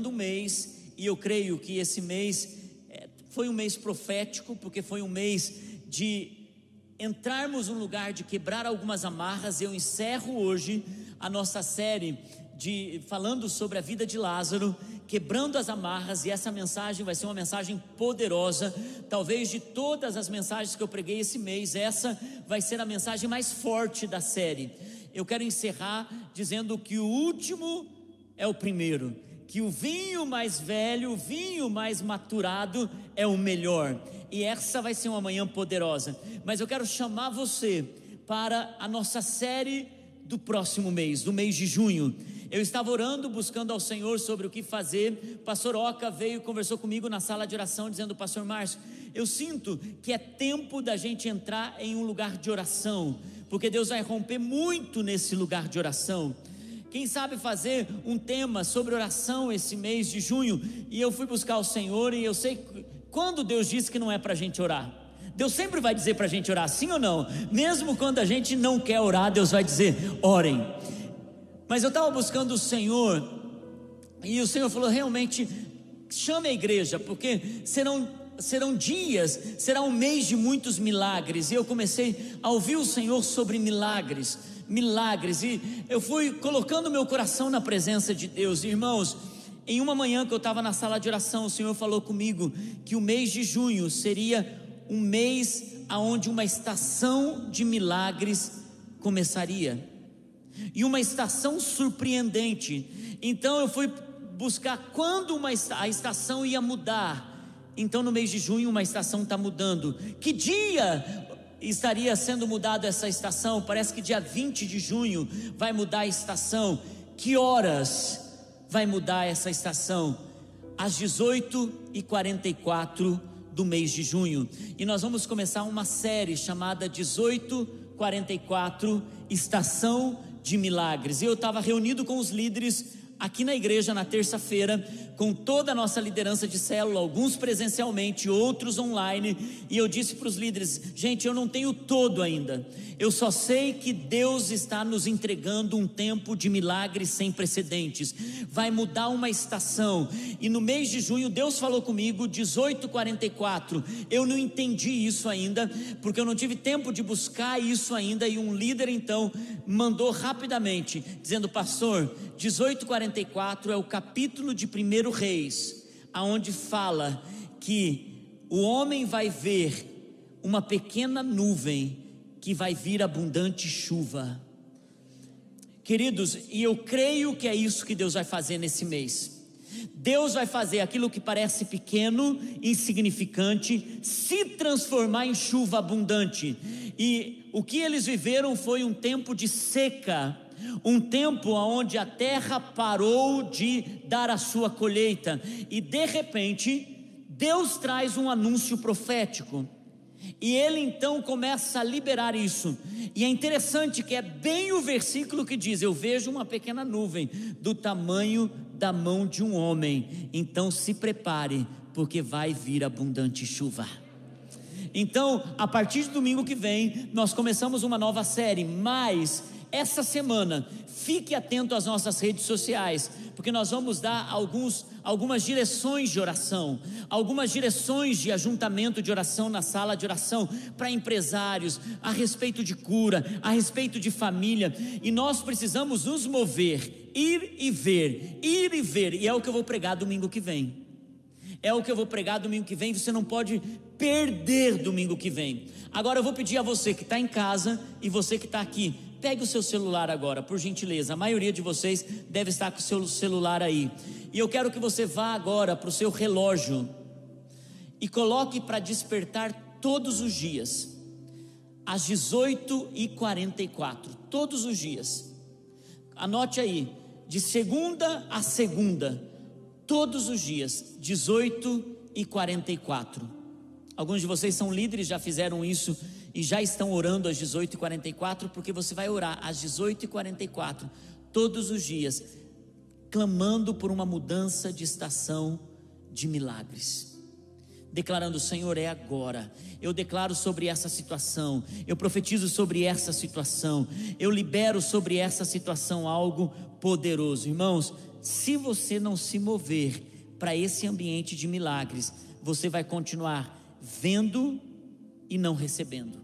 encerrando um mês e eu creio que esse mês é, foi um mês profético, porque foi um mês de entrarmos num lugar de quebrar algumas amarras. Eu encerro hoje a nossa série de falando sobre a vida de Lázaro, quebrando as amarras, e essa mensagem vai ser uma mensagem poderosa. Talvez de todas as mensagens que eu preguei esse mês, essa vai ser a mensagem mais forte da série. Eu quero encerrar dizendo que o último é o primeiro, que o vinho mais velho, o vinho mais maturado é o melhor. E essa vai ser uma manhã poderosa. Mas eu quero chamar você para a nossa série do próximo mês, do mês de junho. Eu estava orando, buscando ao Senhor sobre o que fazer. Pastor Oca veio e conversou comigo na sala de oração, dizendo: Pastor Márcio, eu sinto que é tempo da gente entrar em um lugar de oração, porque Deus vai romper muito nesse lugar de oração. Quem sabe fazer um tema sobre oração esse mês de junho? E eu fui buscar o Senhor e eu sei quando Deus disse que não é para a gente orar. Deus sempre vai dizer para a gente orar, sim ou não? Mesmo quando a gente não quer orar, Deus vai dizer: orem. Mas eu estava buscando o Senhor, e o Senhor falou: realmente, chame a igreja, porque serão, serão dias, será um mês de muitos milagres. E eu comecei a ouvir o Senhor sobre milagres, milagres, e eu fui colocando meu coração na presença de Deus, irmãos. Em uma manhã que eu estava na sala de oração, o Senhor falou comigo que o mês de junho seria um mês aonde uma estação de milagres começaria e uma estação surpreendente. Então eu fui buscar quando uma, a estação ia mudar. Então no mês de junho uma estação está mudando. Que dia estaria sendo mudado essa estação? Parece que dia 20 de junho vai mudar a estação. Que horas vai mudar essa estação? Às 18h44 do mês de junho. E nós vamos começar uma série chamada 1844 Estação de milagres. Eu estava reunido com os líderes aqui na igreja na terça-feira, com toda a nossa liderança de célula, alguns presencialmente, outros online, e eu disse para os líderes: gente, eu não tenho todo ainda, eu só sei que Deus está nos entregando um tempo de milagres sem precedentes, vai mudar uma estação, e no mês de junho Deus falou comigo, 1844, eu não entendi isso ainda, porque eu não tive tempo de buscar isso ainda, e um líder então mandou rapidamente, dizendo: pastor, 1844 é o capítulo de 1 Reis, aonde fala que o homem vai ver uma pequena nuvem que vai vir abundante chuva. Queridos, e eu creio que é isso que Deus vai fazer nesse mês. Deus vai fazer aquilo que parece pequeno, insignificante, se transformar em chuva abundante. E o que eles viveram foi um tempo de seca, um tempo onde a terra parou de dar a sua colheita, e de repente, Deus traz um anúncio profético. E ele então começa a liberar isso. E é interessante que é bem o versículo que diz: Eu vejo uma pequena nuvem do tamanho da mão de um homem. Então se prepare, porque vai vir abundante chuva. Então, a partir de domingo que vem, nós começamos uma nova série, mas essa semana, fique atento às nossas redes sociais, porque nós vamos dar alguns, algumas direções de oração, algumas direções de ajuntamento de oração na sala de oração para empresários, a respeito de cura, a respeito de família, e nós precisamos nos mover, ir e ver, ir e ver, e é o que eu vou pregar domingo que vem. É o que eu vou pregar domingo que vem, você não pode perder domingo que vem. Agora eu vou pedir a você que está em casa e você que está aqui, Pegue o seu celular agora, por gentileza. A maioria de vocês deve estar com o seu celular aí. E eu quero que você vá agora para o seu relógio e coloque para despertar todos os dias, às 18h44, todos os dias. Anote aí, de segunda a segunda, todos os dias, 18h44. Alguns de vocês são líderes, já fizeram isso e já estão orando às 18h44, porque você vai orar às 18h44 todos os dias, clamando por uma mudança de estação de milagres. Declarando, Senhor, é agora. Eu declaro sobre essa situação, eu profetizo sobre essa situação, eu libero sobre essa situação algo poderoso. Irmãos, se você não se mover para esse ambiente de milagres, você vai continuar vendo e não recebendo,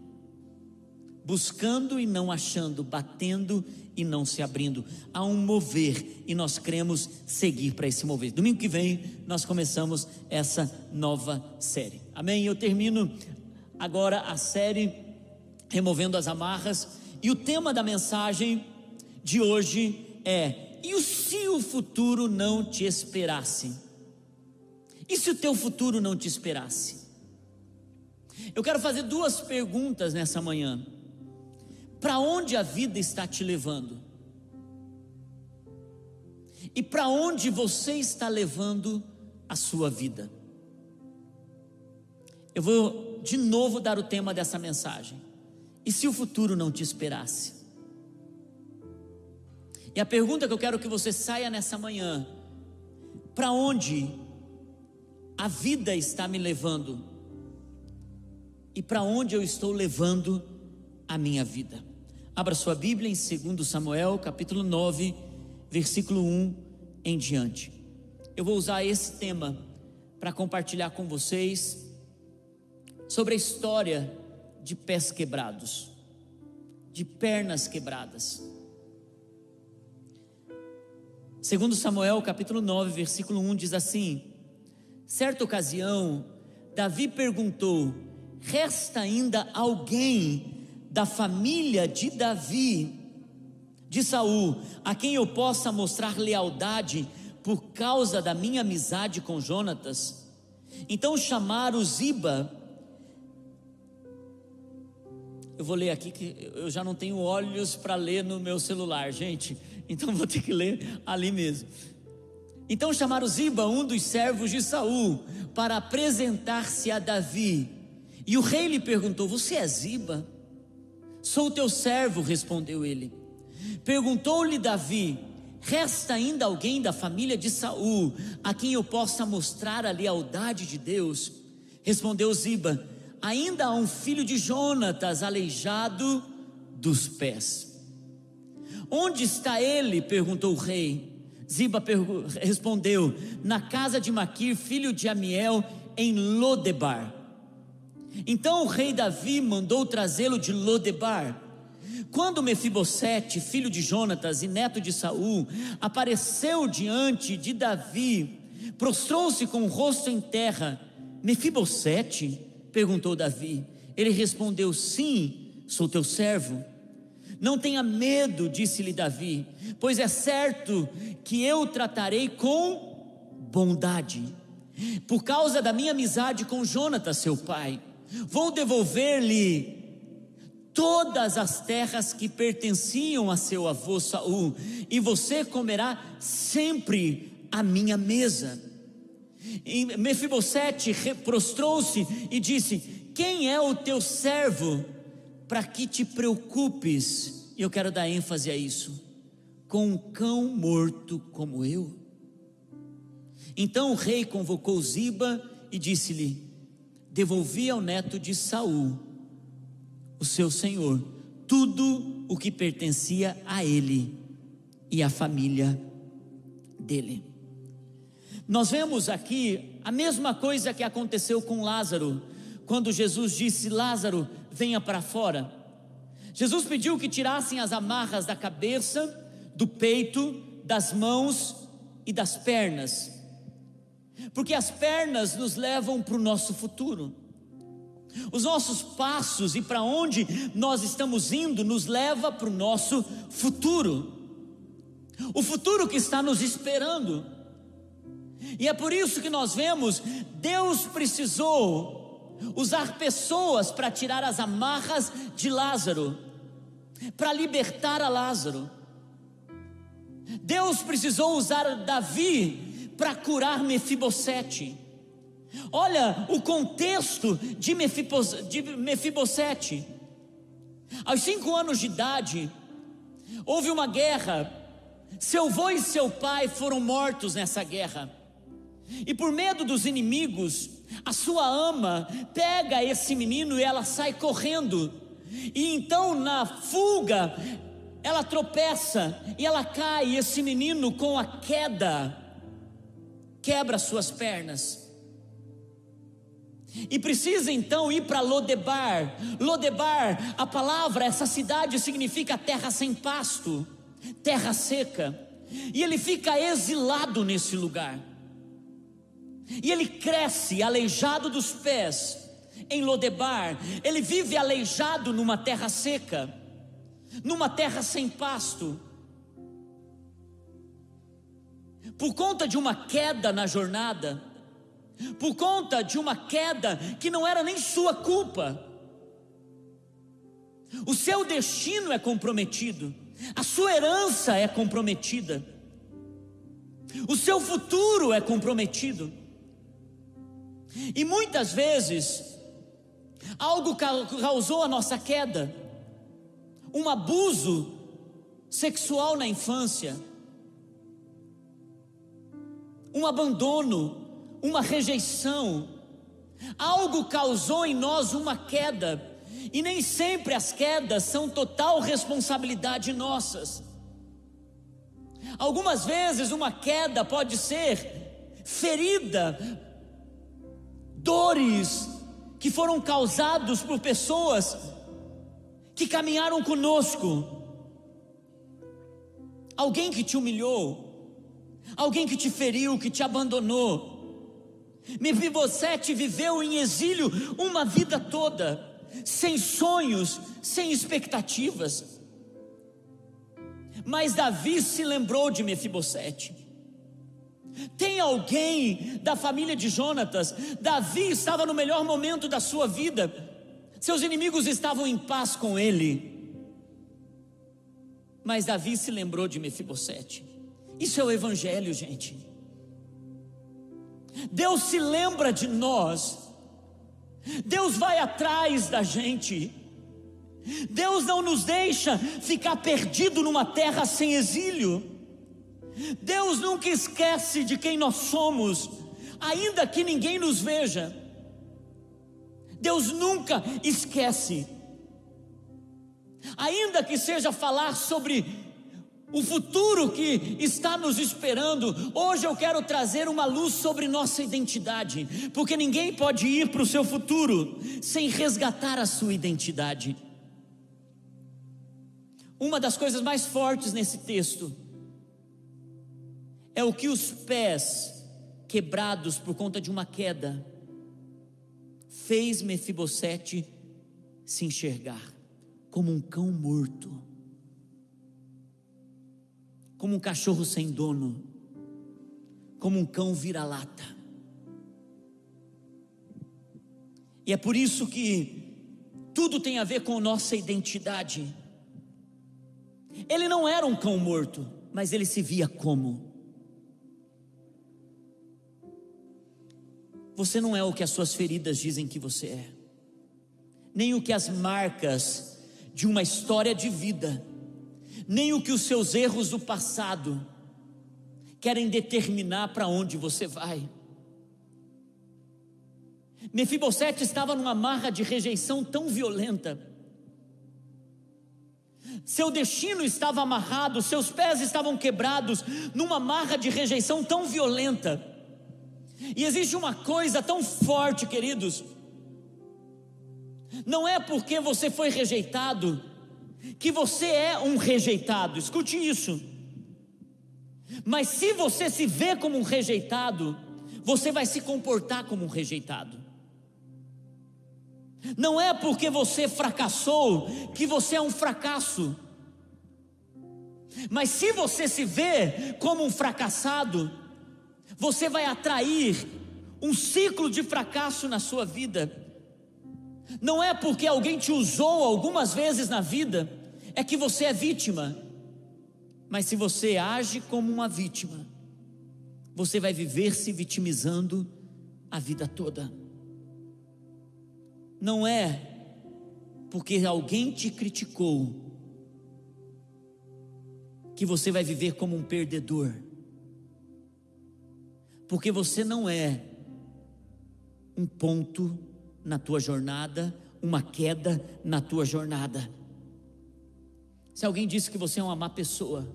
buscando e não achando, batendo e não se abrindo. Há um mover e nós queremos seguir para esse mover. Domingo que vem nós começamos essa nova série. Amém? Eu termino agora a série Removendo as Amarras e o tema da mensagem de hoje é: e se o futuro não te esperasse? E se o teu futuro não te esperasse? Eu quero fazer duas perguntas nessa manhã. Para onde a vida está te levando? E para onde você está levando a sua vida? Eu vou de novo dar o tema dessa mensagem. E se o futuro não te esperasse? E a pergunta que eu quero que você saia nessa manhã: para onde a vida está me levando? E para onde eu estou levando a minha vida? Abra sua Bíblia em 2 Samuel, capítulo 9, versículo 1 em diante. Eu vou usar esse tema para compartilhar com vocês sobre a história de pés quebrados, de pernas quebradas. Segundo Samuel, capítulo 9, versículo 1 diz assim: Certa ocasião, Davi perguntou: Resta ainda alguém da família de Davi, de Saul, a quem eu possa mostrar lealdade por causa da minha amizade com Jonatas. Então chamaram Ziba. Eu vou ler aqui que eu já não tenho olhos para ler no meu celular, gente. Então vou ter que ler ali mesmo. Então chamaram Ziba, um dos servos de Saul, para apresentar-se a Davi. E o rei lhe perguntou: Você é Ziba? Sou teu servo, respondeu ele. Perguntou-lhe Davi: Resta ainda alguém da família de Saul a quem eu possa mostrar a lealdade de Deus? Respondeu Ziba: Ainda há um filho de Jonatas aleijado dos pés. Onde está ele? perguntou o rei. Ziba respondeu: Na casa de Maquir, filho de Amiel, em Lodebar. Então o rei Davi mandou trazê-lo de Lodebar. Quando Mefibosete, filho de Jonatas e neto de Saul, apareceu diante de Davi, prostrou-se com o rosto em terra. Mefibosete? perguntou Davi. Ele respondeu: Sim, sou teu servo. Não tenha medo, disse-lhe Davi, pois é certo que eu tratarei com bondade, por causa da minha amizade com Jonatas, seu pai. Vou devolver-lhe todas as terras que pertenciam a seu avô Saul, e você comerá sempre a minha mesa. E Mefibosete prostrou-se e disse: Quem é o teu servo para que te preocupes? E eu quero dar ênfase a isso. Com um cão morto como eu. Então o rei convocou Ziba e disse-lhe: devolvi ao neto de Saul, o seu senhor, tudo o que pertencia a ele e à família dele. Nós vemos aqui a mesma coisa que aconteceu com Lázaro, quando Jesus disse: Lázaro, venha para fora. Jesus pediu que tirassem as amarras da cabeça, do peito, das mãos e das pernas porque as pernas nos levam para o nosso futuro. Os nossos passos e para onde nós estamos indo nos leva para o nosso futuro. O futuro que está nos esperando. E é por isso que nós vemos Deus precisou usar pessoas para tirar as amarras de Lázaro, para libertar a Lázaro. Deus precisou usar Davi para curar Mefibosete. Olha o contexto de, Mefibosete. Aos cinco anos de idade, houve uma guerra. Seu avô e seu pai foram mortos nessa guerra. E por medo dos inimigos, a sua ama pega esse menino e ela sai correndo. E então, na fuga, ela tropeça e ela cai, esse menino com a queda quebra suas pernas. E precisa então ir para Lodebar. Lodebar, a palavra, essa cidade significa terra sem pasto, terra seca. E ele fica exilado nesse lugar. E ele cresce aleijado dos pés em Lodebar. Ele vive aleijado numa terra seca, numa terra sem pasto. Por conta de uma queda na jornada, por conta de uma queda que não era nem sua culpa. O seu destino é comprometido, a sua herança é comprometida, o seu futuro é comprometido. E muitas vezes, algo causou a nossa queda, um abuso sexual na infância, um abandono, uma rejeição, algo causou em nós uma queda, e nem sempre as quedas são total responsabilidade nossas. Algumas vezes uma queda pode ser ferida, dores que foram causados por pessoas que caminharam conosco. Alguém que te humilhou, alguém que te feriu, que te abandonou. Mefibosete viveu em exílio uma vida toda, sem sonhos, sem expectativas. Mas Davi se lembrou de Mefibosete. Tem alguém da família de Jonatas? Davi estava no melhor momento da sua vida. Seus inimigos estavam em paz com ele. Mas Davi se lembrou de Mefibosete. Isso é o evangelho, gente. Deus se lembra de nós, Deus vai atrás da gente, Deus não nos deixa ficar perdido numa terra sem exílio, Deus nunca esquece de quem nós somos, ainda que ninguém nos veja, Deus nunca esquece, ainda que seja falar sobre o futuro que está nos esperando. Hoje eu quero trazer uma luz sobre nossa identidade, porque ninguém pode ir para o seu futuro sem resgatar a sua identidade. Uma das coisas mais fortes nesse texto é o que os pés quebrados por conta de uma queda fez Mefibosete se enxergar como um cão morto como um cachorro sem dono, como um cão vira-lata. E é por isso que tudo tem a ver com nossa identidade. Ele não era um cão morto, mas ele se via como. Você não é o que as suas feridas dizem que você é, nem o que as marcas de uma história de vida nem o que os seus erros do passado querem determinar para onde você vai. Mefibosete estava numa marra de rejeição tão violenta. Seu destino estava amarrado, seus pés estavam quebrados numa marra de rejeição tão violenta. E existe uma coisa tão forte, queridos. Não é porque você foi rejeitado que você é um rejeitado, escute isso. Mas se você se vê como um rejeitado, você vai se comportar como um rejeitado. Não é porque você fracassou que você é um fracasso. Mas se você se vê como um fracassado, você vai atrair um ciclo de fracasso na sua vida. Não é porque alguém te usou algumas vezes na vida, é que você é vítima. Mas se você age como uma vítima, você vai viver se vitimizando a vida toda. Não é porque alguém te criticou que você vai viver como um perdedor. Porque você não é um ponto na tua jornada, uma queda na tua jornada. Se alguém disse que você é uma má pessoa,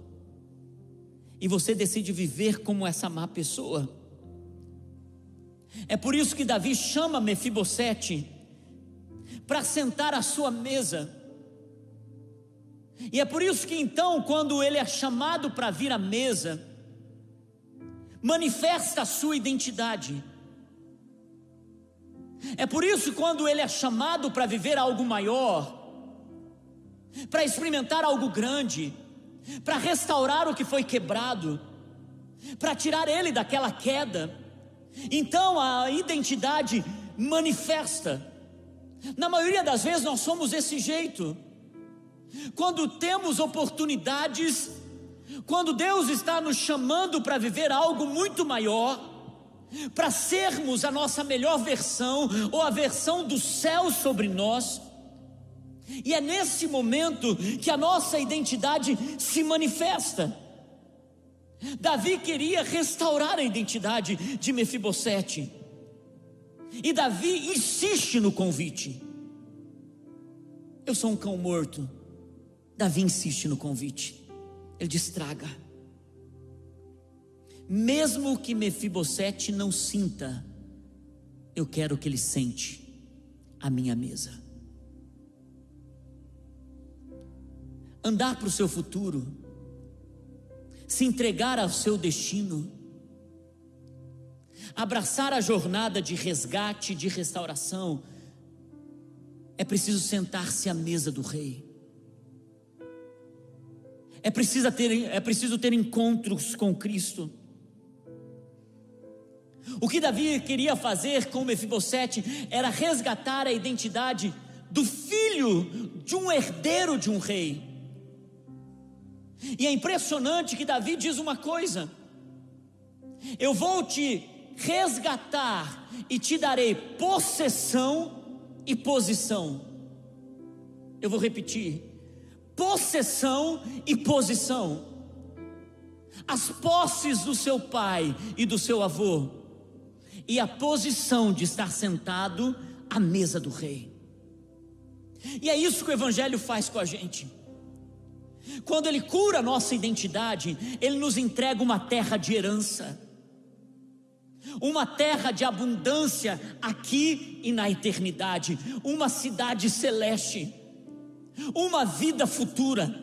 e você decide viver como essa má pessoa, é por isso que Davi chama Mefibosete para sentar à sua mesa. E é por isso que então, quando ele é chamado para vir à mesa, manifesta a sua identidade. É por isso que quando ele é chamado para viver algo maior, para experimentar algo grande, para restaurar o que foi quebrado, para tirar ele daquela queda, então a identidade manifesta. Na maioria das vezes nós somos desse jeito. Quando temos oportunidades, quando Deus está nos chamando para viver algo muito maior, para sermos a nossa melhor versão ou a versão do céu sobre nós, e é nesse momento que a nossa identidade se manifesta. Davi queria restaurar a identidade de Mefibosete. E Davi insiste no convite. Eu sou um cão morto. Davi insiste no convite. Ele destraga. Mesmo que Mefibosete não sinta, eu quero que ele sente a minha mesa. Andar para o seu futuro, se entregar ao seu destino, abraçar a jornada de resgate, de restauração, é preciso sentar-se à mesa do rei. É preciso ter, é preciso ter encontros com Cristo. O que Davi queria fazer com Mefibosete era resgatar a identidade do filho de um herdeiro de um rei. E é impressionante que Davi diz uma coisa: Eu vou te resgatar e te darei possessão e posição. Eu vou repetir: possessão e posição. As posses do seu pai e do seu avô, e a posição de estar sentado à mesa do rei. E é isso que o Evangelho faz com a gente. Quando Ele cura a nossa identidade, Ele nos entrega uma terra de herança, uma terra de abundância aqui e na eternidade, uma cidade celeste, uma vida futura.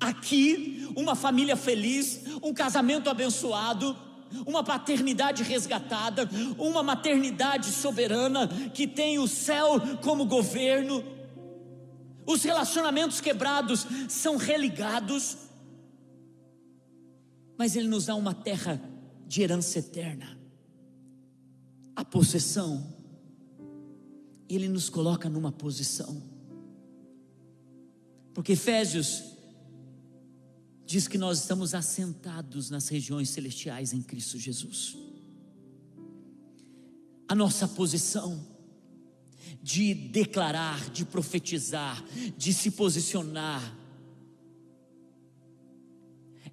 Aqui, uma família feliz, um casamento abençoado, uma paternidade resgatada, uma maternidade soberana que tem o céu como governo os relacionamentos quebrados são religados, mas Ele nos dá uma terra de herança eterna, a possessão, Ele nos coloca numa posição, porque Efésios diz que nós estamos assentados nas regiões celestiais em Cristo Jesus. A nossa posição de declarar, de profetizar, de se posicionar.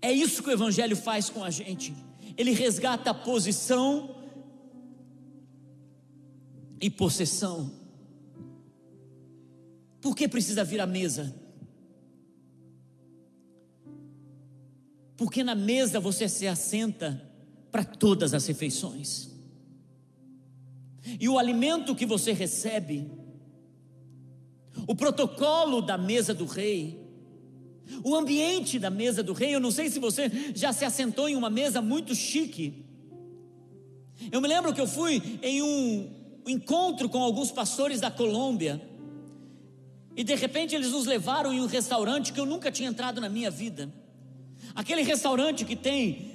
É isso que o Evangelho faz com a gente. Ele resgata a posição e possessão. Por que precisa vir à mesa? Porque na mesa você se assenta para todas as refeições. E o alimento que você recebe, o protocolo da mesa do rei, o ambiente da mesa do rei, eu não sei se você já se assentou em uma mesa muito chique. Eu me lembro que eu fui em um encontro com alguns pastores da Colômbia, e de repente eles nos levaram em um restaurante que eu nunca tinha entrado na minha vida. Aquele restaurante que tem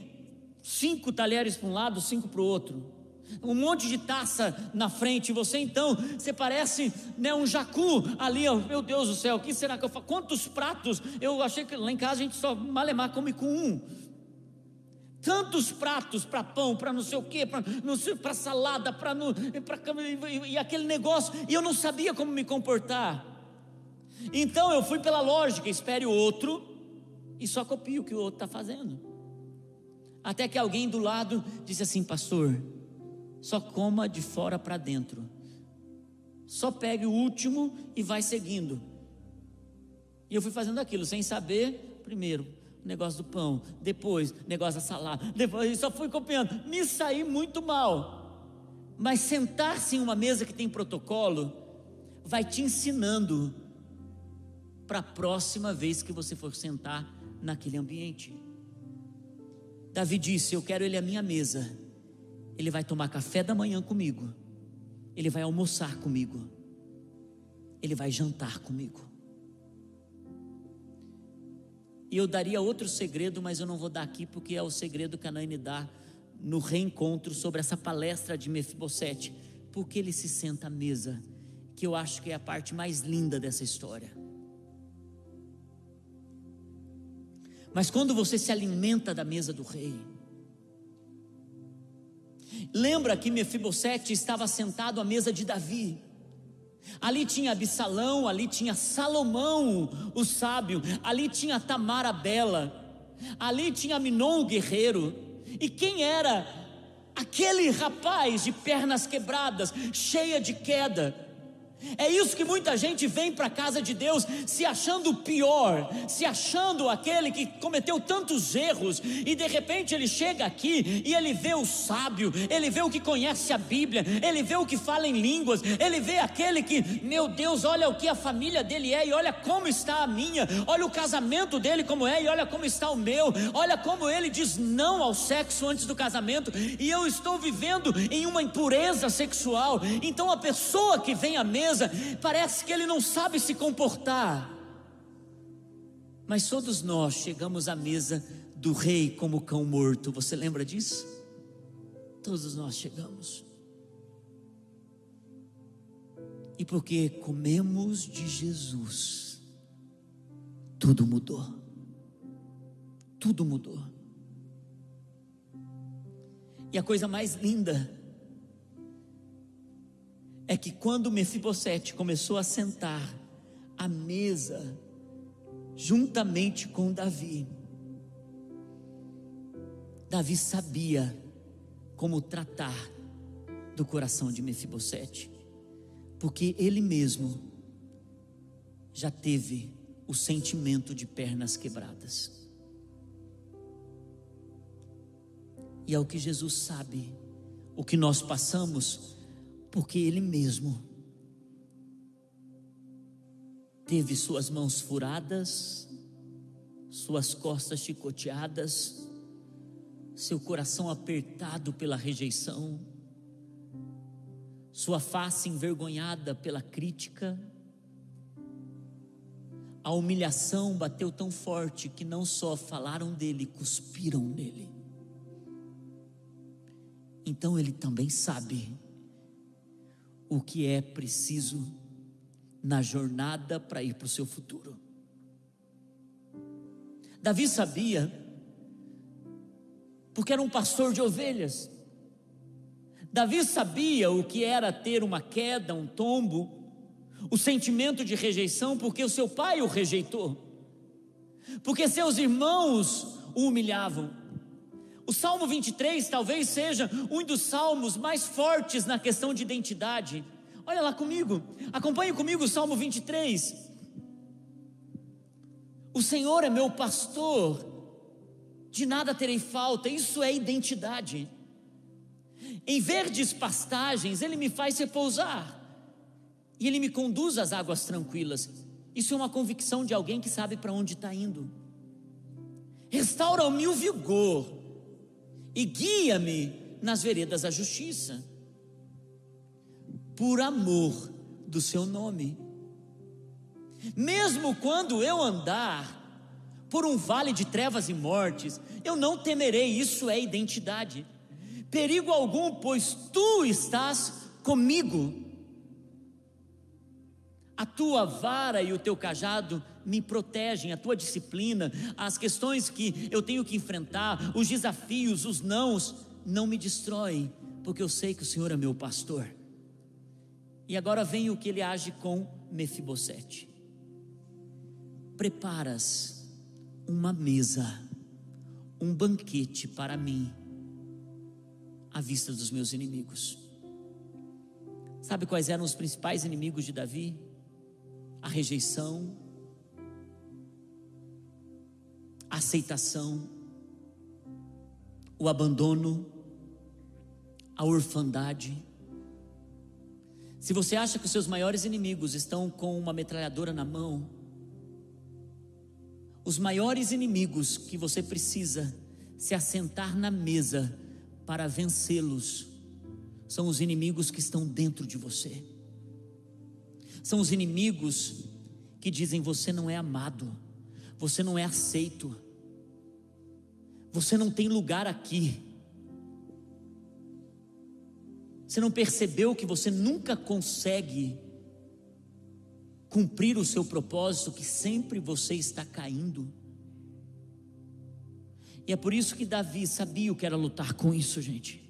cinco talheres para um lado, cinco para o outro um monte de taça na frente, você então, você parece né, um jacu ali, ó, meu Deus do céu, que será que eu faço? Quantos pratos? Eu achei que lá em casa a gente só malemar come com um. Tantos pratos para pão, para não sei o que, para salada, para e, e aquele negócio, e eu não sabia como me comportar. Então eu fui pela lógica, espere o outro e só copio o que o outro está fazendo. Até que alguém do lado disse assim, pastor, só coma de fora para dentro. Só pegue o último e vai seguindo. E eu fui fazendo aquilo sem saber, primeiro, o negócio do pão, depois, negócio da salada, depois, só fui copiando. Me saí muito mal. Mas sentar-se em uma mesa que tem protocolo, vai te ensinando para a próxima vez que você for sentar naquele ambiente. Davi disse: Eu quero ele à minha mesa. Ele vai tomar café da manhã comigo. Ele vai almoçar comigo. Ele vai jantar comigo. E eu daria outro segredo, mas eu não vou dar aqui porque é o segredo que a Naine dá no reencontro sobre essa palestra de Mefibosete, porque ele se senta à mesa, que eu acho que é a parte mais linda dessa história. Mas quando você se alimenta da mesa do rei, lembra que Mefibosete estava sentado à mesa de Davi. Ali tinha Absalão, ali tinha Salomão, o sábio, ali tinha Tamara bela, ali tinha Minon o guerreiro. E quem era aquele rapaz de pernas quebradas, cheia de queda? É isso que muita gente vem para a casa de Deus se achando pior, se achando aquele que cometeu tantos erros, e de repente ele chega aqui e ele vê o sábio, ele vê o que conhece a Bíblia, ele vê o que fala em línguas, ele vê aquele que, meu Deus, olha o que a família dele é e olha como está a minha, olha o casamento dele como é e olha como está o meu, olha como ele diz não ao sexo antes do casamento, e eu estou vivendo em uma impureza sexual. Então a pessoa que vem à mesa, mesa, parece que ele não sabe se comportar. Mas todos nós chegamos à mesa do rei como cão morto, você lembra disso? Todos nós chegamos. E porque comemos de Jesus, tudo mudou. Tudo mudou. E a coisa mais linda é que quando Mefibosete começou a sentar à mesa juntamente com Davi, Davi sabia como tratar do coração de Mefibosete, porque ele mesmo já teve o sentimento de pernas quebradas. E é o que Jesus sabe, o que nós passamos porque ele mesmo teve suas mãos furadas, suas costas chicoteadas, seu coração apertado pela rejeição, sua face envergonhada pela crítica. A humilhação bateu tão forte que não só falaram dele, cuspiram nele. Então ele também sabe o que é preciso na jornada para ir para o seu futuro. Davi sabia, porque era um pastor de ovelhas. Davi sabia o que era ter uma queda, um tombo, o sentimento de rejeição, porque o seu pai o rejeitou, porque seus irmãos o humilhavam. O Salmo 23 talvez seja um dos salmos mais fortes na questão de identidade. Olha lá comigo, acompanhe comigo o Salmo 23. O Senhor é meu pastor, de nada terei falta, isso é identidade. Em verdes pastagens, Ele me faz repousar, e Ele me conduz às águas tranquilas. Isso é uma convicção de alguém que sabe para onde está indo. Restaura-me o vigor e guia-me nas veredas da justiça, por amor do seu nome. Mesmo quando eu andar por um vale de trevas e mortes, eu não temerei, isso é identidade. Perigo algum, pois tu estás comigo. A tua vara e o teu cajado me protegem, a tua disciplina, as questões que eu tenho que enfrentar, os desafios, os nãos, não me destroem, porque eu sei que o Senhor é meu pastor. E agora vem o que ele age com Mefibosete. Preparas uma mesa, um banquete para mim, à vista dos meus inimigos. Sabe quais eram os principais inimigos de Davi? a rejeição, aceitação, o abandono, a orfandade. Se você acha que os seus maiores inimigos estão com uma metralhadora na mão, os maiores inimigos que você precisa se assentar na mesa para vencê-los são os inimigos que estão dentro de você. São os inimigos que dizem: você não é amado, você não é aceito, você não tem lugar aqui. Você não percebeu que você nunca consegue cumprir o seu propósito, que sempre você está caindo? E é por isso que Davi sabia o que era lutar com isso, gente.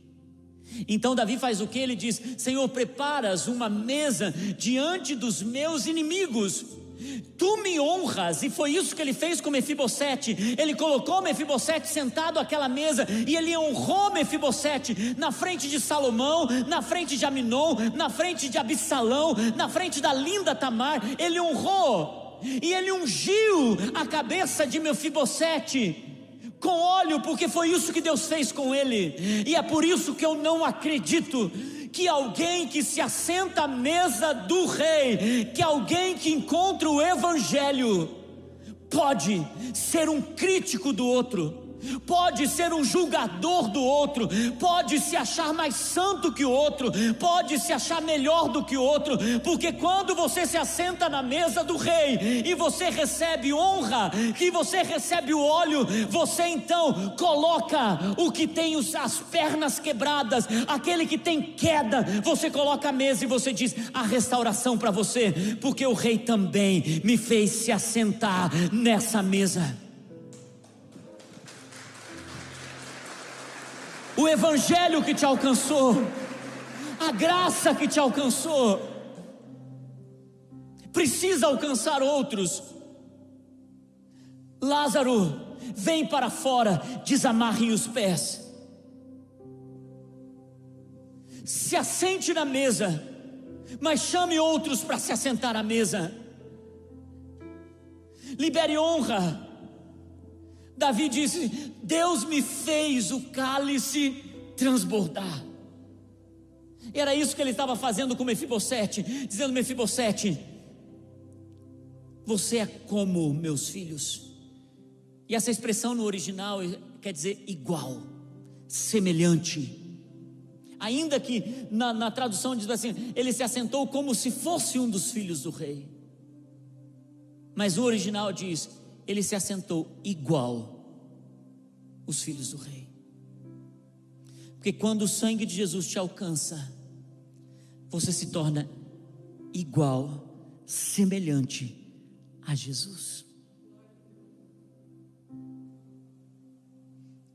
Então Davi faz o que? Ele diz: Senhor, preparas uma mesa diante dos meus inimigos. Tu me honras, e foi isso que ele fez com Mefibosete. Ele colocou Mefibosete sentado àquela mesa, e ele honrou Mefibosete na frente de Salomão, na frente de Aminon, na frente de Absalão, na frente da linda Tamar. Ele honrou, e ele ungiu a cabeça de Mefibosete com óleo, porque foi isso que Deus fez com ele, e é por isso que eu não acredito que alguém que se assenta à mesa do rei, que alguém que encontra o evangelho, pode ser um crítico do outro pode ser um julgador do outro, pode se achar mais santo que o outro, pode se achar melhor do que o outro, porque quando você se assenta na mesa do rei e você recebe honra, que você recebe o óleo, você então coloca o que tem as pernas quebradas, aquele que tem queda, você coloca a mesa e você diz: a restauração para você, porque o rei também me fez se assentar nessa mesa. O evangelho que te alcançou, a graça que te alcançou, precisa alcançar outros. Lázaro, vem para fora, desamarre os pés. Se assente na mesa, mas chame outros para se assentar à mesa. Libere honra Davi disse: Deus me fez o cálice transbordar. Era isso que ele estava fazendo com Mefibosete, dizendo: Mefibosete, você é como meus filhos. E essa expressão no original quer dizer igual, semelhante. Ainda que na, na tradução diz assim, ele se assentou como se fosse um dos filhos do rei. Mas o original diz: ele se assentou igual os filhos do rei. Porque quando o sangue de Jesus te alcança, você se torna igual, semelhante a Jesus.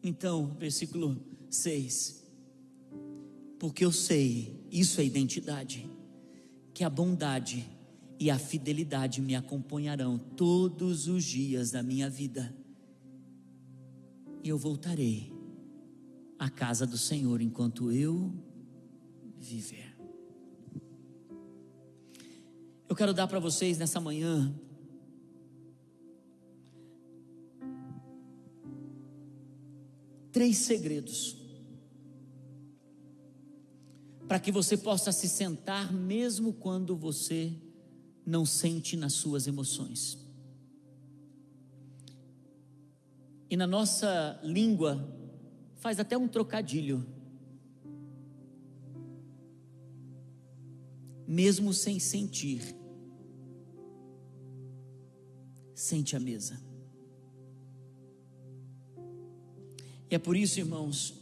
Então, versículo 6. Porque eu sei, isso é identidade, que a bondade e a fidelidade me acompanharão todos os dias da minha vida. E eu voltarei à casa do Senhor enquanto eu viver. Eu quero dar para vocês nessa manhã três segredos para que você possa se sentar mesmo quando você não sente nas suas emoções. E na nossa língua faz até um trocadilho. Mesmo sem sentir, sente a mesa. E é por isso, irmãos,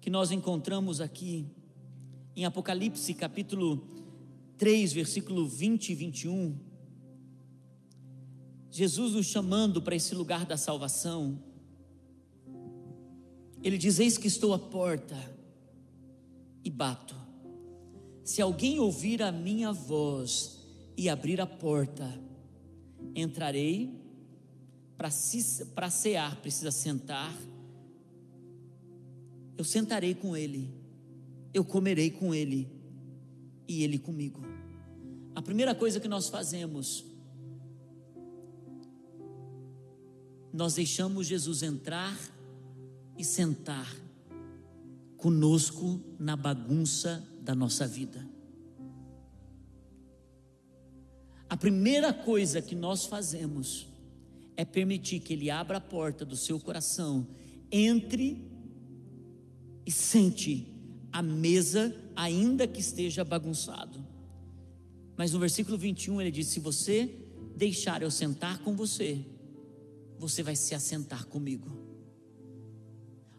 que nós encontramos aqui em Apocalipse capítulo 3, versículo 20 e 21, Jesus nos chamando para esse lugar da salvação. Ele diz: Eis que estou à porta e bato. Se alguém ouvir a minha voz e abrir a porta, entrarei para cear, precisa sentar. Eu sentarei com ele, eu comerei com ele e Ele comigo. A primeira coisa que nós fazemos nós deixamos Jesus entrar e sentar conosco na bagunça da nossa vida. A primeira coisa que nós fazemos é permitir que Ele abra a porta do seu coração, entre e sente a mesa, ainda que esteja bagunçado. Mas no versículo 21 ele diz: Se você deixar eu sentar com você, você vai se assentar comigo.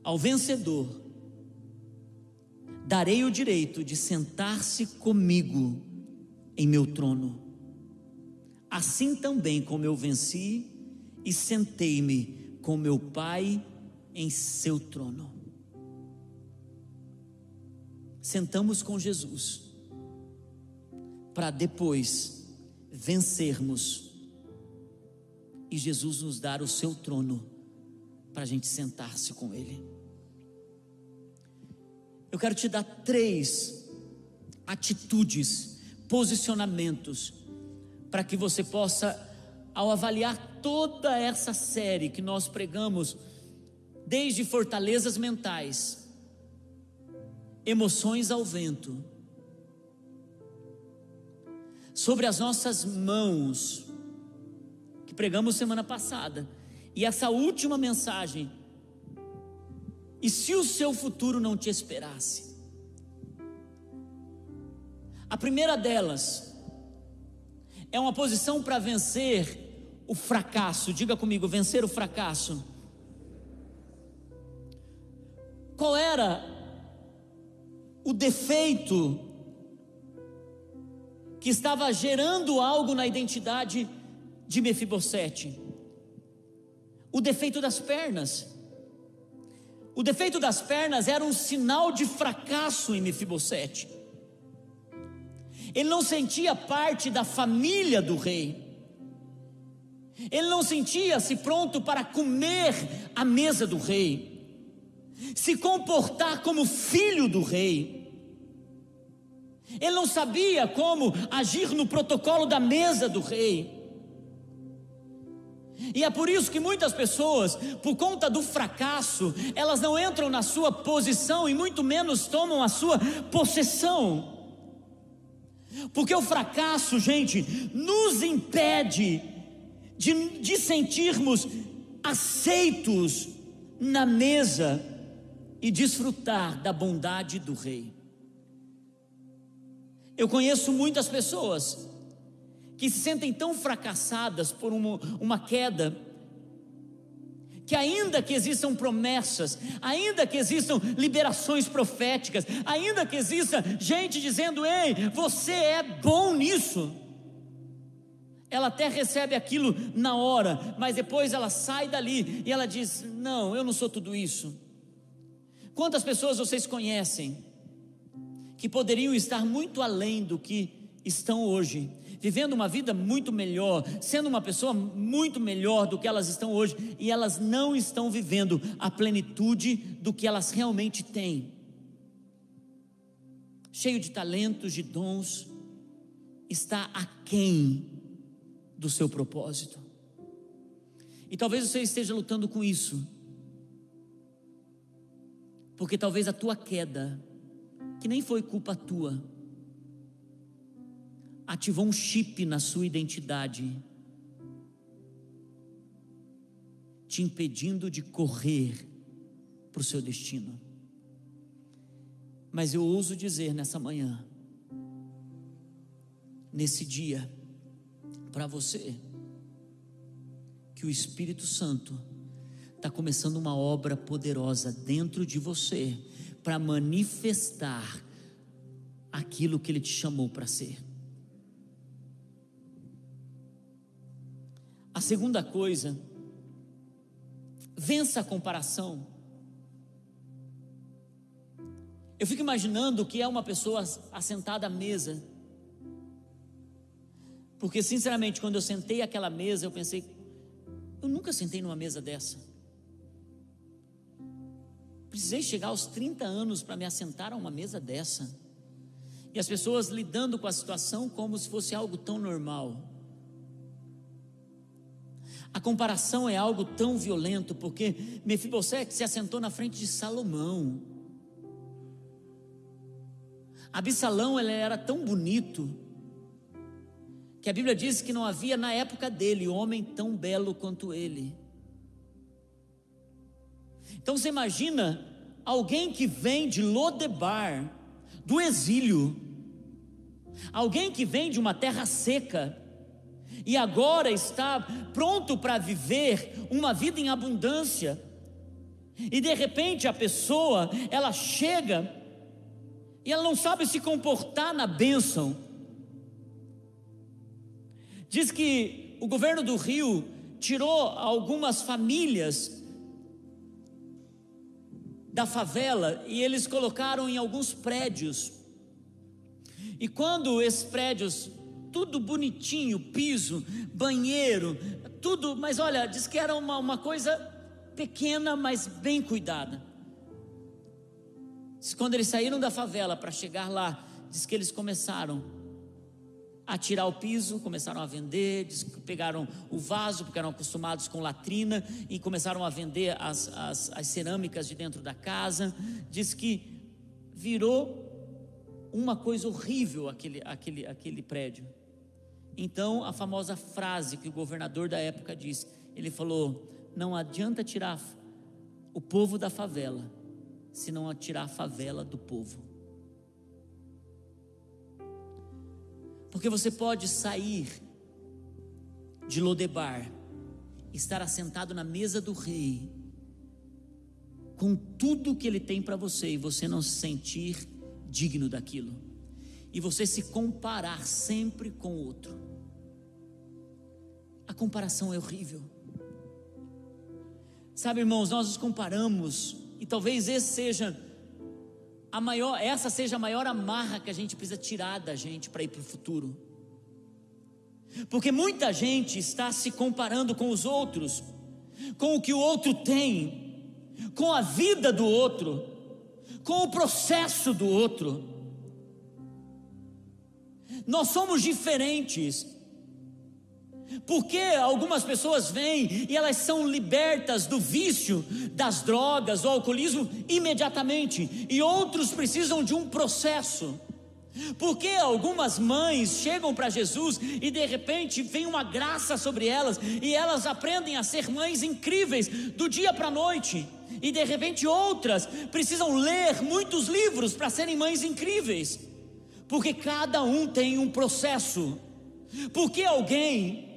Ao vencedor, darei o direito de sentar-se comigo em meu trono. Assim também como eu venci e sentei-me com meu Pai em seu trono. Sentamos com Jesus para depois vencermos e Jesus nos dar o seu trono para a gente sentar-se com Ele. Eu quero te dar três atitudes, posicionamentos, para que você possa, ao avaliar toda essa série que nós pregamos, desde fortalezas mentais, emoções ao vento, sobre as nossas mãos, que pregamos semana passada, e essa última mensagem, e se o seu futuro não te esperasse? A primeira delas é uma posição para vencer o fracasso, diga comigo, vencer o fracasso. Qual era o defeito que estava gerando algo na identidade de Mefibosete? O defeito das pernas. O defeito das pernas era um sinal de fracasso em Mefibosete. Ele não sentia parte da família do rei. Ele não sentia-se pronto para comer a mesa do rei se comportar como filho do rei. Ele não sabia como agir no protocolo da mesa do rei. E é por isso que muitas pessoas, por conta do fracasso, elas não entram na sua posição e muito menos tomam a sua possessão. Porque o fracasso, gente, nos impede de, de sentirmos aceitos na mesa e desfrutar da bondade do Rei. Eu conheço muitas pessoas que se sentem tão fracassadas por uma, uma queda, que ainda que existam promessas, ainda que existam liberações proféticas, ainda que exista gente dizendo: ei, você é bom nisso. Ela até recebe aquilo na hora, mas depois ela sai dali e ela diz: Não, eu não sou tudo isso. Quantas pessoas vocês conhecem que poderiam estar muito além do que estão hoje, vivendo uma vida muito melhor, sendo uma pessoa muito melhor do que elas estão hoje, e elas não estão vivendo a plenitude do que elas realmente têm? Cheio de talentos, de dons, está aquém do seu propósito. E talvez você esteja lutando com isso porque talvez a tua queda, que nem foi culpa tua, ativou um chip na sua identidade, te impedindo de correr para o seu destino. Mas eu ouso dizer nessa manhã, nesse dia, para você, que o Espírito Santo está começando uma obra poderosa dentro de você para manifestar aquilo que Ele te chamou para ser. A segunda coisa, vença a comparação. Eu fico imaginando que é uma pessoa assentada à mesa. Porque, sinceramente, quando eu sentei àquela mesa, eu pensei, eu nunca sentei numa mesa dessa. Precisei chegar aos 30 anos para me assentar a uma mesa dessa. E as pessoas lidando com a situação como se fosse algo tão normal. A comparação é algo tão violento, porque Mefibosete se assentou na frente de Salomão. Absalão ele era tão bonito que a Bíblia diz que não havia na época dele homem tão belo quanto ele. Então você imagina alguém que vem de Lodebar, do exílio, alguém que vem de uma terra seca, e agora está pronto para viver uma vida em abundância, e de repente a pessoa, ela chega, e ela não sabe se comportar na bênção, diz que o governo do Rio tirou algumas famílias da favela e eles colocaram em alguns prédios. E quando esses prédios, tudo bonitinho, piso, banheiro, tudo, mas olha, diz que era uma, uma coisa pequena, mas bem cuidada. Quando eles saíram da favela para chegar lá, diz que eles começaram a tirar o piso, começaram a vender, pegaram o vaso, porque eram acostumados com latrina, e começaram a vender as, as, as cerâmicas de dentro da casa. Diz que virou uma coisa horrível aquele, aquele, aquele prédio. Então, a famosa frase que o governador da época disse: ele falou, não adianta tirar o povo da favela, se não tirar a favela do povo. Porque você pode sair de Lodebar, estar assentado na mesa do rei, com tudo que ele tem para você, e você não se sentir digno daquilo, e você se comparar sempre com o outro. A comparação é horrível. Sabe, irmãos, nós nos comparamos, e talvez esse seja a maior, essa seja a maior amarra que a gente precisa tirar da gente para ir para o futuro. Porque muita gente está se comparando com os outros, com o que o outro tem, com a vida do outro, com o processo do outro. Nós somos diferentes. Porque algumas pessoas vêm e elas são libertas do vício, das drogas, do alcoolismo imediatamente, e outros precisam de um processo. Porque algumas mães chegam para Jesus e de repente vem uma graça sobre elas e elas aprendem a ser mães incríveis do dia para a noite. E de repente outras precisam ler muitos livros para serem mães incríveis. Porque cada um tem um processo. Porque alguém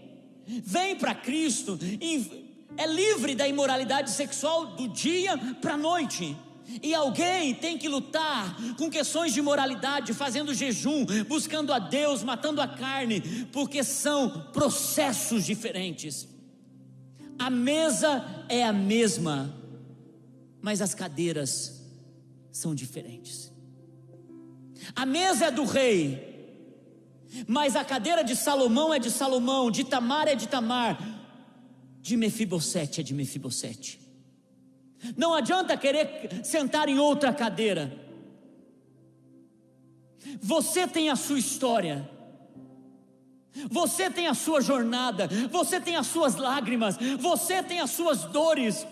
vem para Cristo e é livre da imoralidade sexual do dia para a noite. E alguém tem que lutar com questões de moralidade, fazendo jejum, buscando a Deus, matando a carne, porque são processos diferentes. A mesa é a mesma, mas as cadeiras são diferentes. A mesa é do rei, mas a cadeira de Salomão é de Salomão, de Tamar é de Tamar, de Mefibosete é de Mefibosete. Não adianta querer sentar em outra cadeira. Você tem a sua história. Você tem a sua jornada, você tem as suas lágrimas, você tem as suas dores,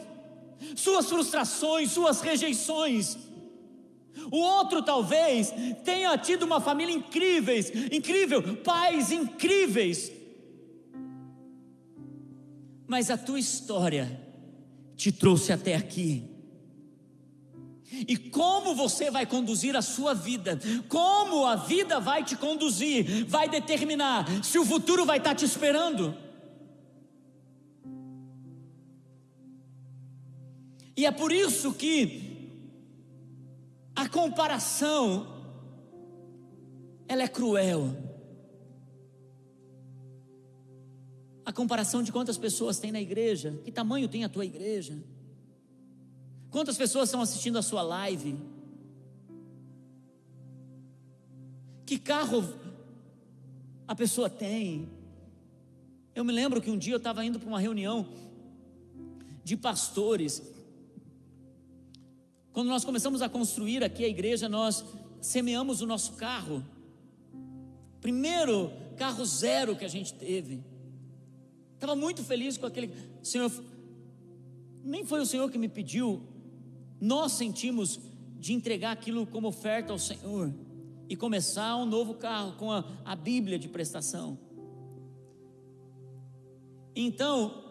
suas frustrações, suas rejeições. O outro talvez tenha tido uma família incríveis, incrível, pais incríveis. Mas a tua história te trouxe até aqui. E como você vai conduzir a sua vida, como a vida vai te conduzir, vai determinar se o futuro vai estar te esperando. E é por isso que a comparação, ela é cruel. A comparação de quantas pessoas tem na igreja, que tamanho tem a tua igreja, quantas pessoas estão assistindo a sua live, que carro a pessoa tem. Eu me lembro que um dia eu estava indo para uma reunião de pastores, quando nós começamos a construir aqui a igreja, nós semeamos o nosso carro. Primeiro carro zero que a gente teve. Estava muito feliz com aquele. Senhor, nem foi o Senhor que me pediu, nós sentimos de entregar aquilo como oferta ao Senhor e começar um novo carro com a, a Bíblia de prestação. Então,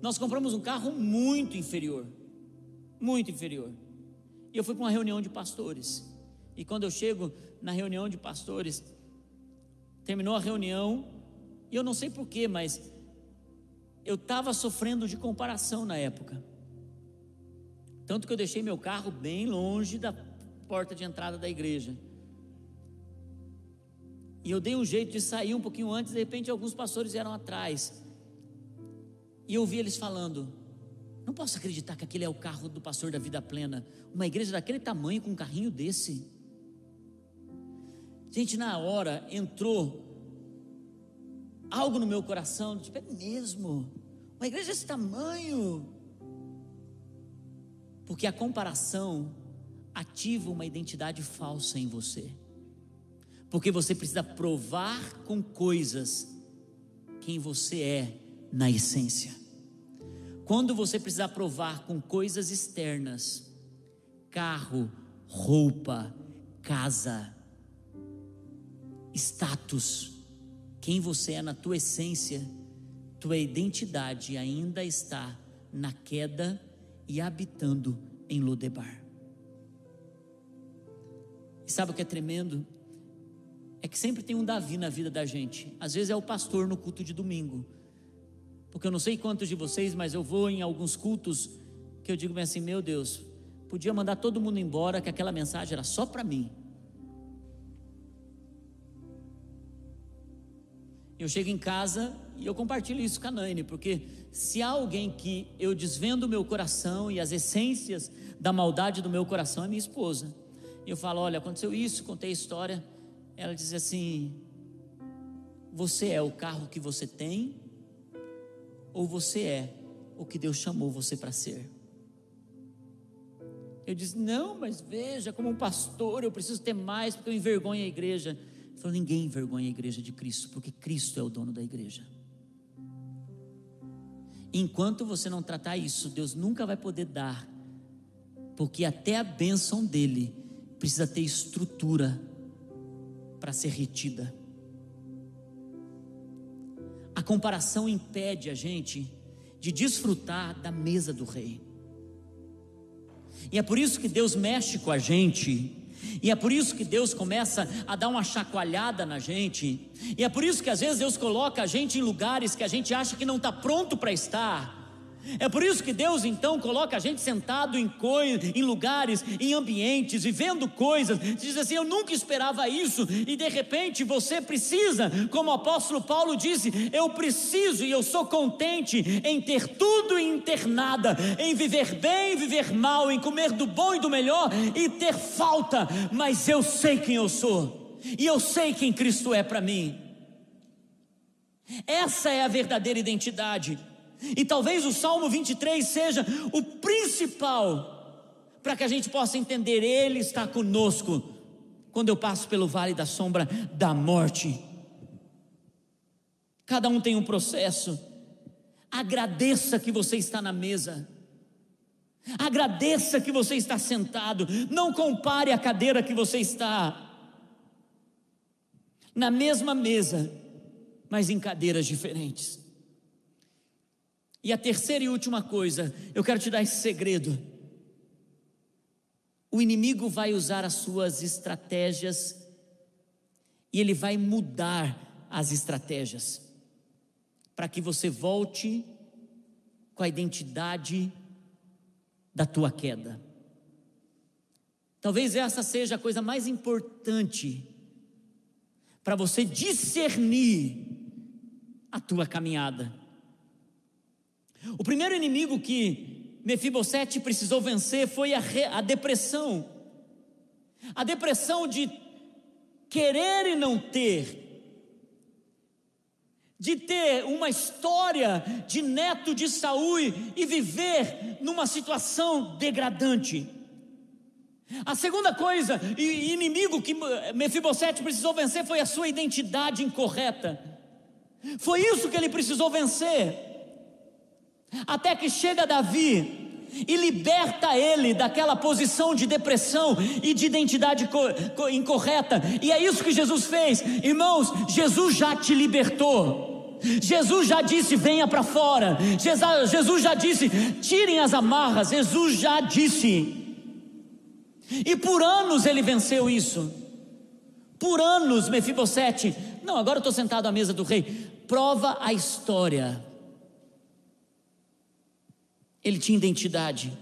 nós compramos um carro muito inferior, muito inferior. E eu fui para uma reunião de pastores. E quando eu chego na reunião de pastores, terminou a reunião, e eu não sei porquê, mas eu estava sofrendo de comparação na época. Tanto que eu deixei meu carro bem longe da porta de entrada da igreja. E eu dei um jeito de sair um pouquinho antes, de repente alguns pastores vieram atrás. E eu ouvi eles falando: Não posso acreditar que aquele é o carro do pastor da vida plena. Uma igreja daquele tamanho com um carrinho desse. Gente, na hora entrou algo no meu coração, tipo, é mesmo, uma igreja desse tamanho. Porque a comparação ativa uma identidade falsa em você. Porque você precisa provar com coisas quem você é na essência. Quando você precisar provar com coisas externas, carro, roupa, casa, status, quem você é na tua essência, tua identidade ainda está na queda e habitando em Lodebar. E sabe o que é tremendo? É que sempre tem um Davi na vida da gente. Às vezes é o pastor no culto de domingo. Porque eu não sei quantos de vocês, mas eu vou em alguns cultos que eu digo assim: meu Deus, podia mandar todo mundo embora, que aquela mensagem era só para mim. Eu chego em casa e eu compartilho isso com a Naine, porque se há alguém que eu desvendo o meu coração e as essências da maldade do meu coração é minha esposa. E eu falo: olha, aconteceu isso, contei a história. Ela diz assim: você é o carro que você tem, ou você é o que Deus chamou você para ser? Eu disse: não, mas veja, como um pastor, eu preciso ter mais, porque eu envergonho a igreja. Falou: ninguém envergonha a igreja de Cristo, porque Cristo é o dono da igreja. Enquanto você não tratar isso, Deus nunca vai poder dar, porque até a bênção dele precisa ter estrutura para ser retida. A comparação impede a gente de desfrutar da mesa do rei. E é por isso que Deus mexe com a gente e é por isso que Deus começa a dar uma chacoalhada na gente. E é por isso que às vezes Deus coloca a gente em lugares que a gente acha que não está pronto para estar. É por isso que Deus então coloca a gente sentado em, em lugares, em ambientes, vivendo coisas. Diz assim: Eu nunca esperava isso, e de repente você precisa, como o apóstolo Paulo disse: Eu preciso e eu sou contente em ter tudo e em ter nada, em viver bem, viver mal, em comer do bom e do melhor e ter falta, mas eu sei quem eu sou, e eu sei quem Cristo é para mim. Essa é a verdadeira identidade. E talvez o Salmo 23 seja o principal para que a gente possa entender: Ele está conosco quando eu passo pelo vale da sombra da morte. Cada um tem um processo. Agradeça que você está na mesa. Agradeça que você está sentado. Não compare a cadeira que você está. Na mesma mesa, mas em cadeiras diferentes. E a terceira e última coisa, eu quero te dar esse segredo. O inimigo vai usar as suas estratégias e ele vai mudar as estratégias para que você volte com a identidade da tua queda. Talvez essa seja a coisa mais importante para você discernir a tua caminhada. O primeiro inimigo que Mefibosete precisou vencer foi a, a depressão. A depressão de querer e não ter, de ter uma história de neto de Saul e viver numa situação degradante. A segunda coisa, e inimigo que Mefibosete precisou vencer foi a sua identidade incorreta. Foi isso que ele precisou vencer. Até que chega Davi e liberta ele daquela posição de depressão e de identidade incorreta. E é isso que Jesus fez. Irmãos, Jesus já te libertou. Jesus já disse: venha para fora. Jesus já disse: tirem as amarras. Jesus já disse. E por anos ele venceu isso. Por anos, Mefibosete. Não, agora eu estou sentado à mesa do rei. Prova a história ele tinha identidade.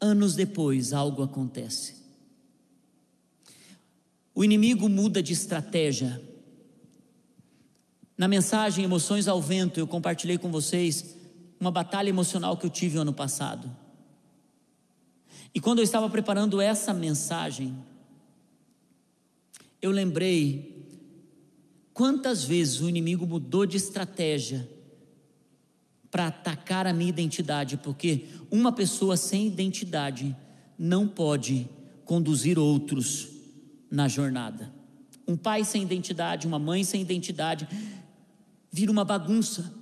Anos depois, algo acontece. O inimigo muda de estratégia. Na mensagem Emoções ao Vento, eu compartilhei com vocês uma batalha emocional que eu tive ano passado. E quando eu estava preparando essa mensagem, eu lembrei quantas vezes o inimigo mudou de estratégia para atacar a minha identidade, porque uma pessoa sem identidade não pode conduzir outros na jornada. Um pai sem identidade, uma mãe sem identidade, vira uma bagunça,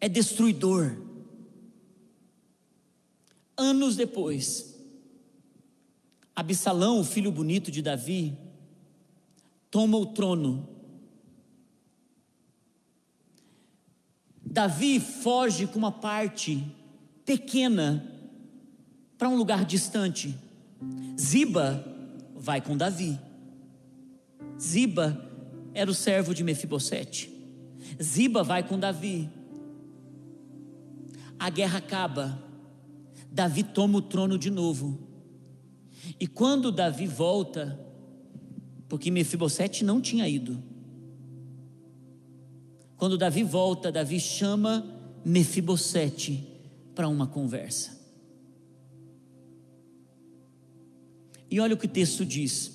é destruidor. Anos depois, Absalão, o filho bonito de Davi, toma o trono Davi foge com uma parte pequena para um lugar distante. Ziba vai com Davi. Ziba era o servo de Mefibosete. Ziba vai com Davi. A guerra acaba. Davi toma o trono de novo. E quando Davi volta, porque Mefibosete não tinha ido, quando Davi volta, Davi chama Mefibosete para uma conversa. E olha o que o texto diz.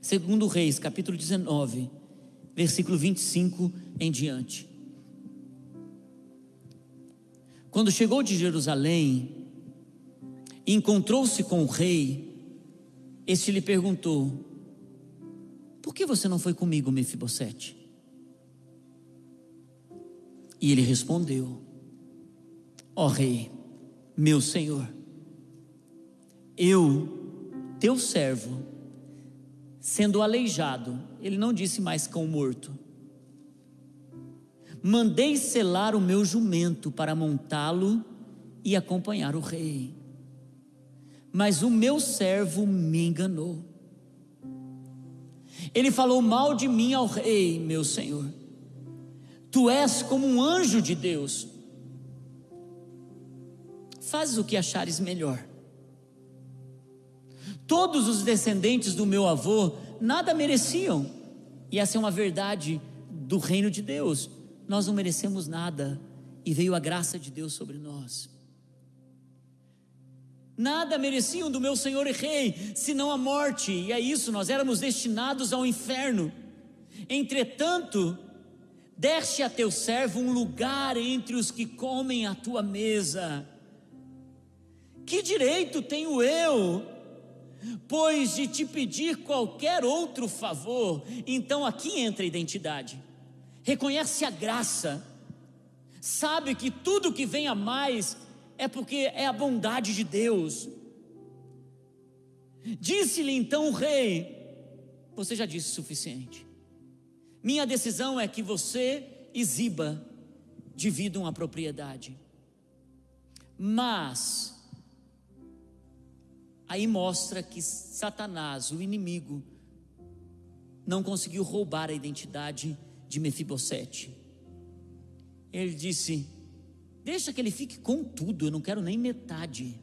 Segundo Reis, capítulo 19, versículo 25 em diante. Quando chegou de Jerusalém, encontrou-se com o rei, este lhe perguntou: Por que você não foi comigo, Mefibosete? E ele respondeu: Ó oh, rei, meu senhor, eu, teu servo, sendo aleijado, ele não disse mais cão morto, mandei selar o meu jumento para montá-lo e acompanhar o rei. Mas o meu servo me enganou. Ele falou mal de mim ao rei, meu senhor Tu és como um anjo de Deus. Faz o que achares melhor. Todos os descendentes do meu avô nada mereciam, e essa é uma verdade do reino de Deus. Nós não merecemos nada, e veio a graça de Deus sobre nós. Nada mereciam do meu Senhor e Rei, senão a morte, e é isso, nós éramos destinados ao inferno. Entretanto, Deste a teu servo um lugar entre os que comem a tua mesa. Que direito tenho eu, pois de te pedir qualquer outro favor? Então aqui entra a identidade. Reconhece a graça, sabe que tudo que vem a mais é porque é a bondade de Deus. Disse-lhe então o rei: Você já disse o suficiente. Minha decisão é que você e Ziba dividam a propriedade. Mas, aí mostra que Satanás, o inimigo, não conseguiu roubar a identidade de Mefibosete. Ele disse: Deixa que ele fique com tudo, eu não quero nem metade.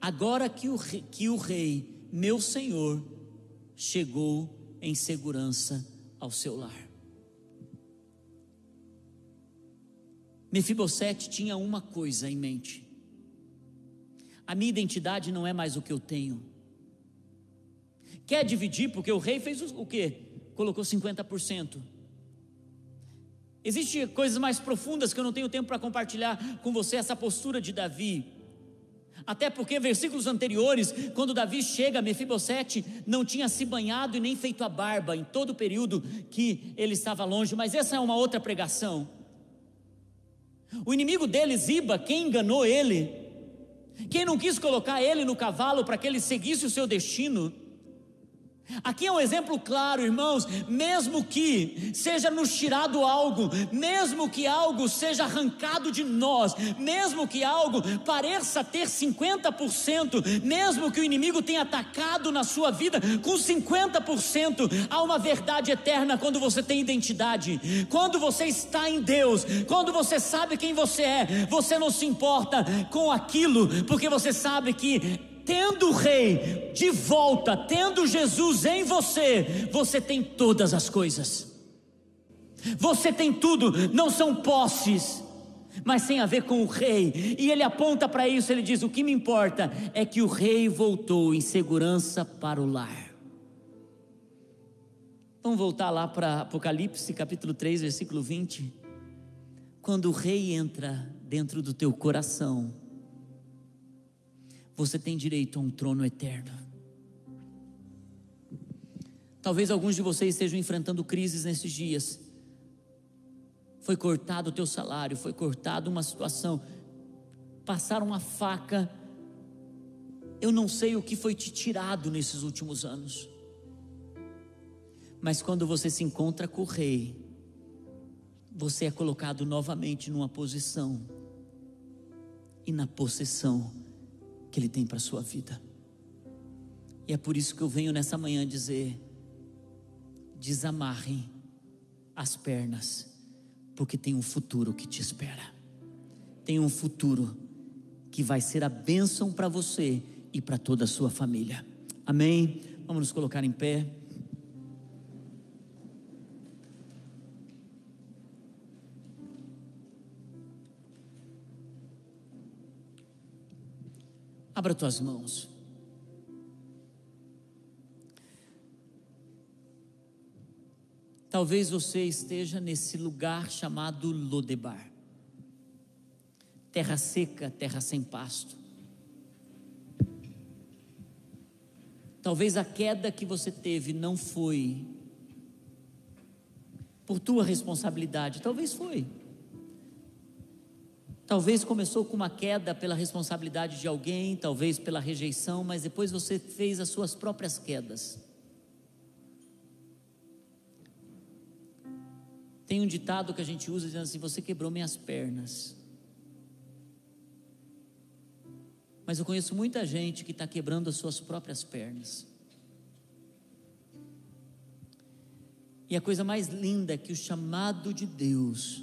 Agora que o rei, que o rei meu senhor, chegou em segurança ao seu lar. Mefibosete tinha uma coisa em mente: a minha identidade não é mais o que eu tenho. Quer dividir, porque o rei fez o, quê? Colocou 50%. Existem coisas mais profundas que eu não tenho tempo para compartilhar com você, essa postura de Davi. Até porque versículos anteriores, quando Davi chega, Mefibosete não tinha se banhado e nem feito a barba em todo o período que ele estava longe, mas essa é uma outra pregação. O inimigo dele, Ziba, quem enganou ele, quem não quis colocar ele no cavalo para que ele seguisse o seu destino, Aqui é um exemplo claro, irmãos. Mesmo que seja nos tirado algo, mesmo que algo seja arrancado de nós, mesmo que algo pareça ter 50%, mesmo que o inimigo tenha atacado na sua vida com 50%, há uma verdade eterna quando você tem identidade, quando você está em Deus, quando você sabe quem você é, você não se importa com aquilo, porque você sabe que tendo o Rei de volta, tendo Jesus em você, você tem todas as coisas. Você tem tudo, não são posses, mas tem a ver com o Rei. E ele aponta para isso, ele diz: O que me importa é que o Rei voltou em segurança para o lar. Vamos voltar lá para Apocalipse capítulo 3, versículo 20. Quando o Rei entra dentro do teu coração, você tem direito a um trono eterno. Talvez alguns de vocês estejam enfrentando crises nesses dias. Foi cortado o teu salário, foi cortado uma situação, passaram uma faca. Eu não sei o que foi te tirado nesses últimos anos. Mas quando você se encontra com o rei, você é colocado novamente numa posição e na possessão que Ele tem para a sua vida. E é por isso que eu venho nessa manhã dizer: desamarrem as pernas, porque tem um futuro que te espera. Tem um futuro que vai ser a bênção para você e para toda a sua família. Amém? Vamos nos colocar em pé. Abra tuas mãos. Talvez você esteja nesse lugar chamado Lodebar terra seca, terra sem pasto. Talvez a queda que você teve não foi por tua responsabilidade, talvez foi. Talvez começou com uma queda pela responsabilidade de alguém, talvez pela rejeição, mas depois você fez as suas próprias quedas. Tem um ditado que a gente usa dizendo assim: Você quebrou minhas pernas. Mas eu conheço muita gente que está quebrando as suas próprias pernas. E a coisa mais linda é que o chamado de Deus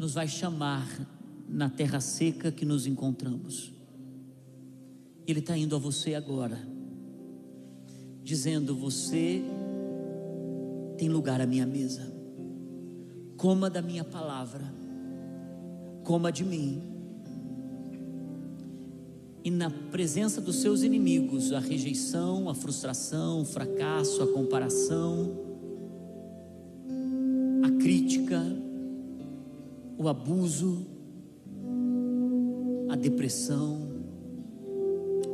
nos vai chamar na terra seca que nos encontramos. Ele está indo a você agora, dizendo: Você tem lugar à minha mesa, coma da minha palavra, coma de mim. E na presença dos seus inimigos, a rejeição, a frustração, o fracasso, a comparação, a crítica, o abuso, a depressão,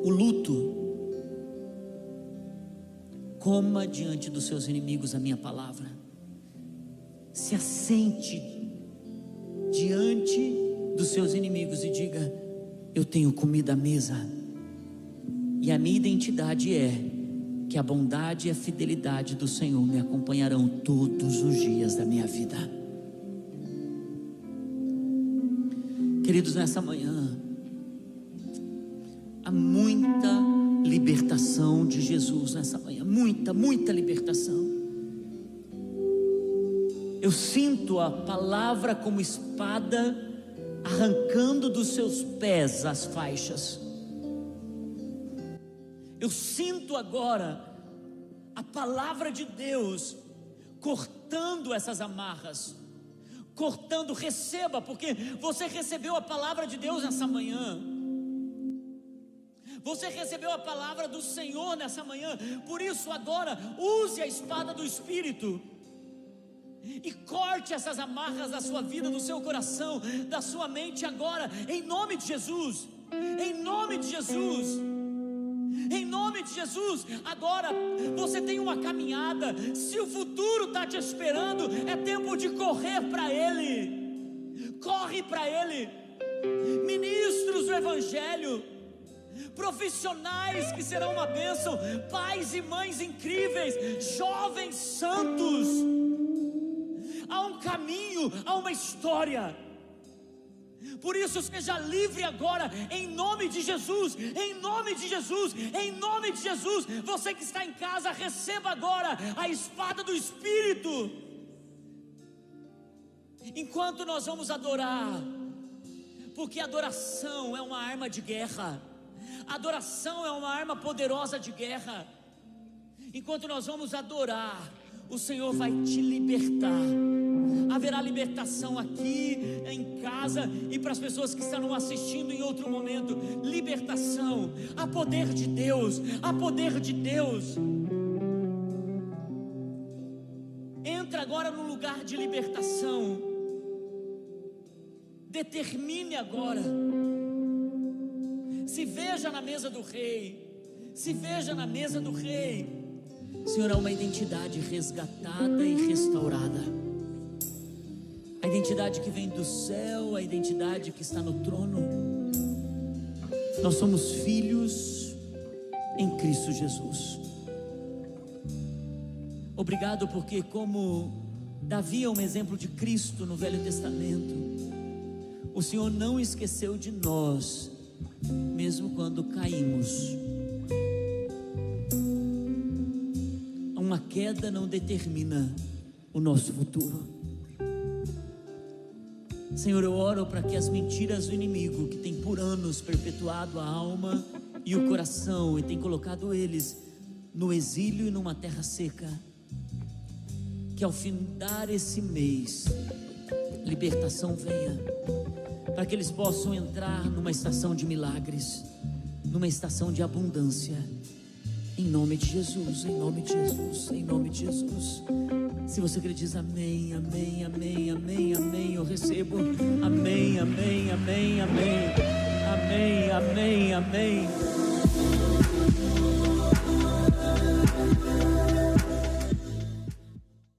o luto. Coma diante dos seus inimigos a minha palavra. Se assente diante dos seus inimigos e diga: Eu tenho comida à mesa. E a minha identidade é que a bondade e a fidelidade do Senhor me acompanharão todos os dias da minha vida. Queridos, nessa manhã, há muita libertação de Jesus nessa manhã, muita, muita libertação. Eu sinto a palavra como espada arrancando dos seus pés as faixas. Eu sinto agora a palavra de Deus cortando essas amarras cortando, receba, porque você recebeu a palavra de Deus nessa manhã. Você recebeu a palavra do Senhor nessa manhã, por isso agora use a espada do Espírito e corte essas amarras da sua vida, do seu coração, da sua mente agora, em nome de Jesus. Em nome de Jesus. De Jesus, agora você tem uma caminhada. Se o futuro está te esperando, é tempo de correr para Ele. Corre para Ele. Ministros do Evangelho, profissionais que serão uma bênção, pais e mães incríveis, jovens santos. Há um caminho, há uma história. Por isso, seja livre agora, em nome de Jesus, em nome de Jesus, em nome de Jesus. Você que está em casa, receba agora a espada do Espírito. Enquanto nós vamos adorar, porque adoração é uma arma de guerra, adoração é uma arma poderosa de guerra. Enquanto nós vamos adorar, o Senhor vai te libertar haverá libertação aqui em casa e para as pessoas que estarão assistindo em outro momento. Libertação, a poder de Deus, a poder de Deus. Entra agora no lugar de libertação. Determine agora. Se veja na mesa do rei. Se veja na mesa do rei. Senhor, há uma identidade resgatada e restaurada a identidade que vem do céu, a identidade que está no trono. Nós somos filhos em Cristo Jesus. Obrigado porque, como Davi é um exemplo de Cristo no Velho Testamento, o Senhor não esqueceu de nós, mesmo quando caímos. Uma queda não determina o nosso futuro. Senhor, eu oro para que as mentiras do inimigo, que tem por anos perpetuado a alma e o coração e tem colocado eles no exílio e numa terra seca, que ao findar esse mês, libertação venha, para que eles possam entrar numa estação de milagres, numa estação de abundância, em nome de Jesus, em nome de Jesus, em nome de Jesus. Se você quer diz amém, amém, amém, amém, amém, eu recebo. Amém, amém, amém, amém. Amém, amém, amém.